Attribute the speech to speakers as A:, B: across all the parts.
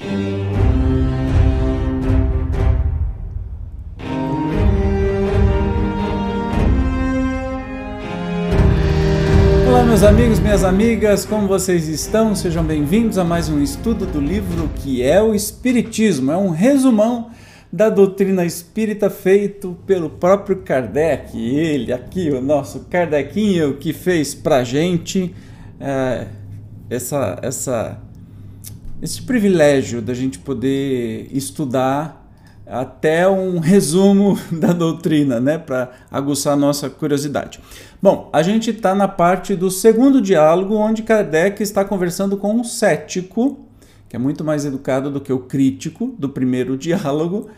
A: Olá, meus amigos, minhas amigas, como vocês estão? Sejam bem-vindos a mais um estudo do livro que é o Espiritismo. É um resumão da doutrina espírita feito pelo próprio Kardec. Ele, aqui, o nosso Kardecinho, que fez pra gente é, essa, essa, esse privilégio da gente poder estudar até um resumo da doutrina, né, para aguçar nossa curiosidade. Bom, a gente está na parte do segundo diálogo, onde Kardec está conversando com um cético, que é muito mais educado do que o crítico do primeiro diálogo,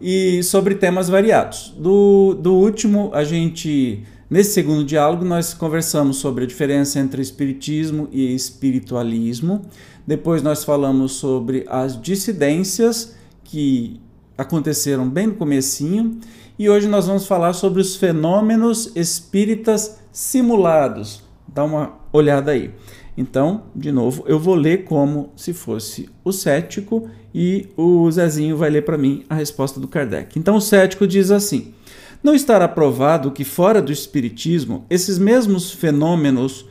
A: e sobre temas variados. Do, do último, a gente, nesse segundo diálogo, nós conversamos sobre a diferença entre espiritismo e espiritualismo. Depois nós falamos sobre as dissidências que aconteceram bem no comecinho e hoje nós vamos falar sobre os fenômenos espíritas simulados. Dá uma olhada aí. Então, de novo, eu vou ler como se fosse o cético e o Zezinho vai ler para mim a resposta do Kardec. Então, o cético diz assim: Não estará provado que fora do espiritismo esses mesmos fenômenos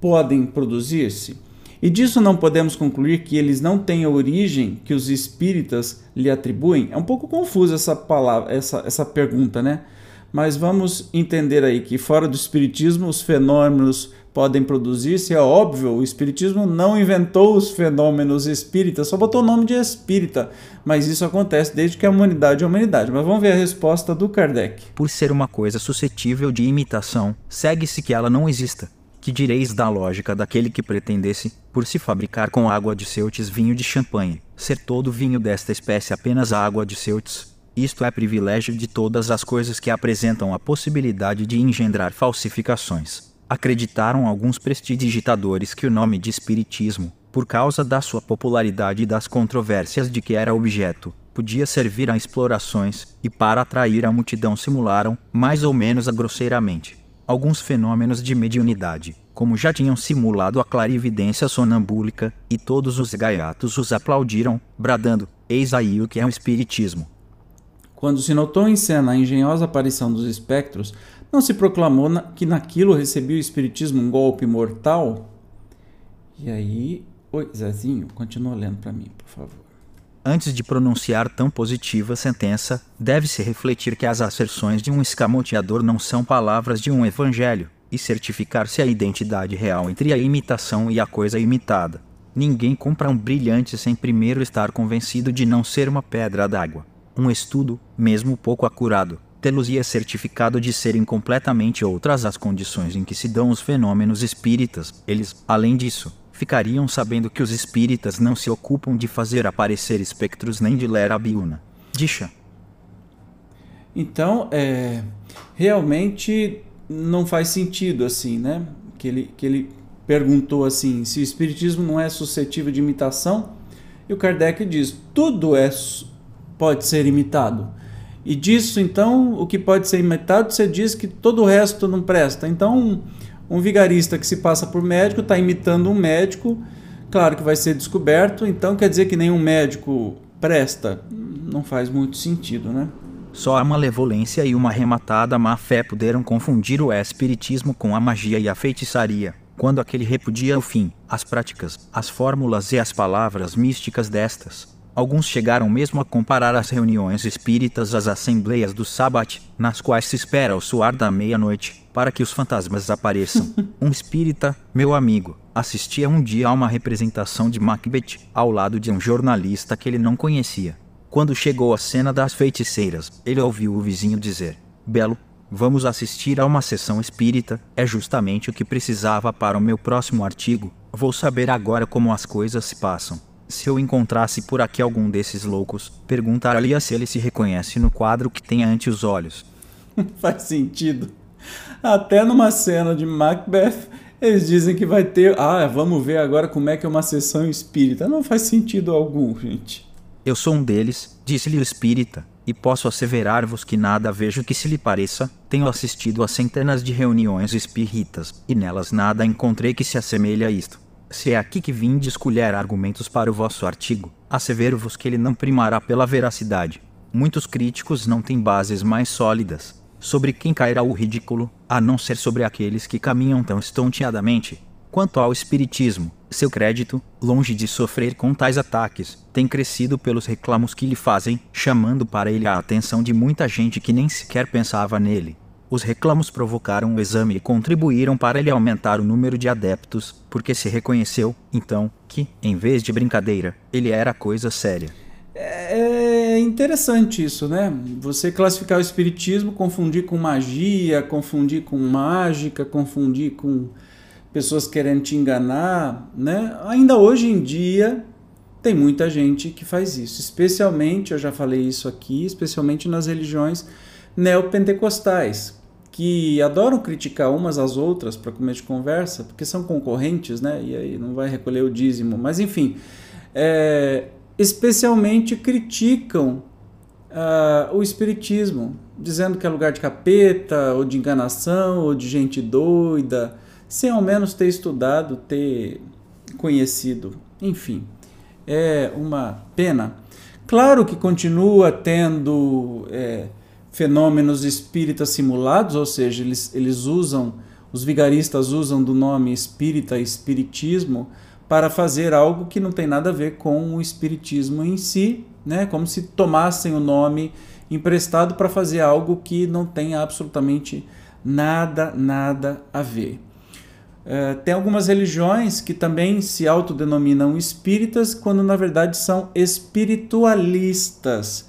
A: podem produzir-se? E disso não podemos concluir que eles não têm a origem que os espíritas lhe atribuem? É um pouco confusa essa palavra, essa, essa pergunta, né? Mas vamos entender aí que fora do espiritismo os fenômenos podem produzir-se. É óbvio, o espiritismo não inventou os fenômenos espíritas, só botou o nome de espírita. Mas isso acontece desde que a humanidade é a humanidade. Mas vamos ver a resposta do Kardec.
B: Por ser uma coisa suscetível de imitação, segue-se que ela não exista. Que direis da lógica daquele que pretendesse, por se fabricar com água de Ceutes vinho de champanhe, ser todo vinho desta espécie apenas água de Ceutes? Isto é privilégio de todas as coisas que apresentam a possibilidade de engendrar falsificações. Acreditaram alguns prestidigitadores que o nome de Espiritismo, por causa da sua popularidade e das controvérsias de que era objeto, podia servir a explorações, e para atrair a multidão simularam, mais ou menos grosseiramente, alguns fenômenos de mediunidade, como já tinham simulado a clarividência sonambúlica, e todos os gaiatos os aplaudiram, bradando: Eis aí o que é o Espiritismo.
A: Quando se notou em cena a engenhosa aparição dos espectros, não se proclamou na, que naquilo recebia o Espiritismo um golpe mortal? E aí. Oi, Zezinho, continua lendo para mim, por favor.
B: Antes de pronunciar tão positiva sentença, deve-se refletir que as asserções de um escamoteador não são palavras de um evangelho, e certificar-se a identidade real entre a imitação e a coisa imitada. Ninguém compra um brilhante sem primeiro estar convencido de não ser uma pedra d'água. Um estudo, mesmo pouco acurado, tê-los-ia certificado de serem completamente outras as condições em que se dão os fenômenos espíritas. Eles, além disso, ficariam sabendo que os espíritas não se ocupam de fazer aparecer espectros nem de ler a biuna. Dicha.
A: Então, é, realmente não faz sentido assim, né? Que ele, que ele perguntou assim, se o espiritismo não é suscetível de imitação, e o Kardec diz, tudo é pode ser imitado. E disso, então, o que pode ser imitado, você diz que todo o resto não presta. Então, um vigarista que se passa por médico está imitando um médico, claro que vai ser descoberto, então quer dizer que nenhum médico presta? Não faz muito sentido, né?
B: Só a malevolência e uma rematada má-fé puderam confundir o espiritismo com a magia e a feitiçaria, quando aquele repudia o fim, as práticas, as fórmulas e as palavras místicas destas. Alguns chegaram mesmo a comparar as reuniões espíritas às assembleias do Sabbat, nas quais se espera o suar da meia-noite, para que os fantasmas apareçam. um espírita, meu amigo, assistia um dia a uma representação de Macbeth, ao lado de um jornalista que ele não conhecia. Quando chegou à cena das feiticeiras, ele ouviu o vizinho dizer: Belo, vamos assistir a uma sessão espírita, é justamente o que precisava para o meu próximo artigo. Vou saber agora como as coisas se passam. Se eu encontrasse por aqui algum desses loucos, perguntaria se ele se reconhece no quadro que tem ante os olhos.
A: Faz sentido. Até numa cena de Macbeth, eles dizem que vai ter. Ah, vamos ver agora como é que é uma sessão espírita. Não faz sentido algum, gente.
B: Eu sou um deles, disse-lhe o espírita, e posso asseverar-vos que nada vejo que se lhe pareça. Tenho assistido a centenas de reuniões espíritas, e nelas nada encontrei que se assemelhe a isto. Se é aqui que vim descolher argumentos para o vosso artigo, assevero-vos que ele não primará pela veracidade. Muitos críticos não têm bases mais sólidas sobre quem cairá o ridículo, a não ser sobre aqueles que caminham tão estonteadamente. Quanto ao Espiritismo, seu crédito, longe de sofrer com tais ataques, tem crescido pelos reclamos que lhe fazem, chamando para ele a atenção de muita gente que nem sequer pensava nele. Os reclamos provocaram o exame e contribuíram para ele aumentar o número de adeptos, porque se reconheceu, então, que, em vez de brincadeira, ele era coisa séria.
A: É interessante isso, né? Você classificar o espiritismo, confundir com magia, confundir com mágica, confundir com pessoas querendo te enganar, né? Ainda hoje em dia tem muita gente que faz isso, especialmente, eu já falei isso aqui, especialmente nas religiões neopentecostais, que adoram criticar umas às outras para começo de conversa, porque são concorrentes, né? E aí não vai recolher o dízimo. Mas enfim, é, especialmente criticam uh, o espiritismo, dizendo que é lugar de capeta, ou de enganação, ou de gente doida, sem ao menos ter estudado, ter conhecido. Enfim, é uma pena. Claro que continua tendo. É, fenômenos espíritas simulados, ou seja, eles, eles usam, os vigaristas usam do nome espírita, espiritismo, para fazer algo que não tem nada a ver com o espiritismo em si, né? como se tomassem o nome emprestado para fazer algo que não tem absolutamente nada, nada a ver. Uh, tem algumas religiões que também se autodenominam espíritas, quando na verdade são espiritualistas,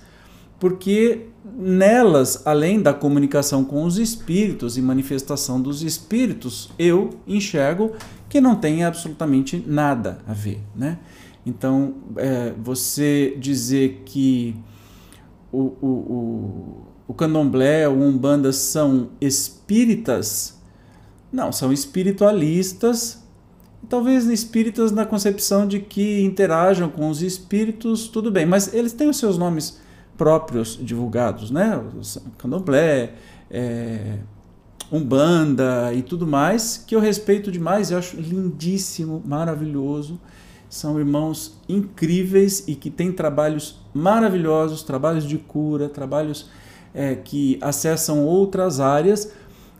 A: porque nelas, além da comunicação com os espíritos e manifestação dos espíritos, eu enxergo que não tem absolutamente nada a ver, né? Então, é, você dizer que o, o, o, o candomblé ou umbanda são espíritas, não, são espiritualistas, talvez espíritas na concepção de que interajam com os espíritos, tudo bem, mas eles têm os seus nomes próprios divulgados, né? Candomblé, é, Umbanda e tudo mais, que eu respeito demais, eu acho lindíssimo, maravilhoso. São irmãos incríveis e que têm trabalhos maravilhosos, trabalhos de cura, trabalhos é, que acessam outras áreas,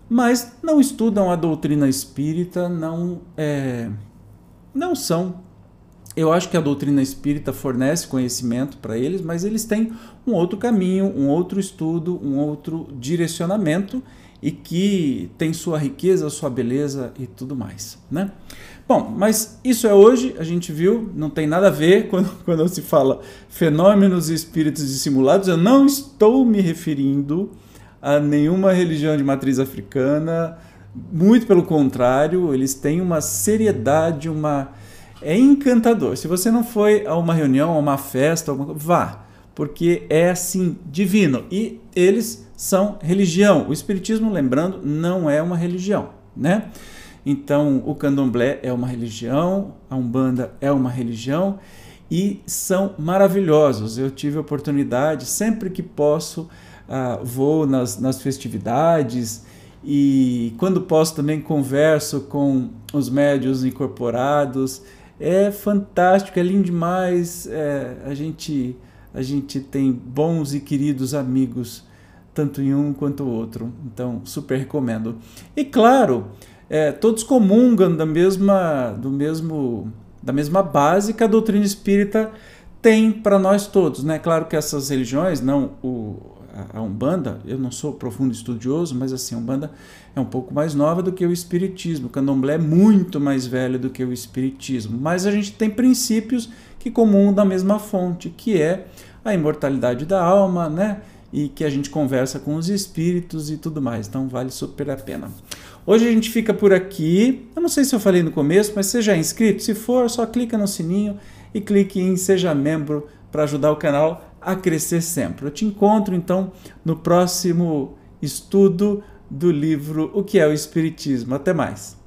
A: mas não estudam a doutrina espírita, não, é, não são eu acho que a doutrina espírita fornece conhecimento para eles, mas eles têm um outro caminho, um outro estudo, um outro direcionamento e que tem sua riqueza, sua beleza e tudo mais, né? Bom, mas isso é hoje, a gente viu, não tem nada a ver quando, quando se fala fenômenos espíritos dissimulados, eu não estou me referindo a nenhuma religião de matriz africana, muito pelo contrário, eles têm uma seriedade, uma é encantador. Se você não foi a uma reunião, a uma festa, vá, porque é assim divino. E eles são religião. O espiritismo, lembrando, não é uma religião, né? Então, o candomblé é uma religião, a umbanda é uma religião e são maravilhosos. Eu tive a oportunidade, sempre que posso, uh, vou nas, nas festividades e quando posso também converso com os médios incorporados é fantástico, é lindo demais. É, a, gente, a gente tem bons e queridos amigos, tanto em um quanto o outro. Então, super recomendo. E claro, é, todos comungam da mesma, do mesmo, da mesma base que a doutrina espírita tem para nós todos. Né? Claro que essas religiões, não o, a Umbanda, eu não sou profundo estudioso, mas assim, a Umbanda é um pouco mais nova do que o Espiritismo. O Candomblé é muito mais velho do que o Espiritismo. Mas a gente tem princípios que comum da mesma fonte, que é a imortalidade da alma, né? E que a gente conversa com os espíritos e tudo mais. Então vale super a pena. Hoje a gente fica por aqui. Eu não sei se eu falei no começo, mas seja inscrito. Se for, só clica no sininho e clique em Seja Membro para ajudar o canal a crescer sempre. Eu te encontro então no próximo estudo do livro O que é o Espiritismo. Até mais.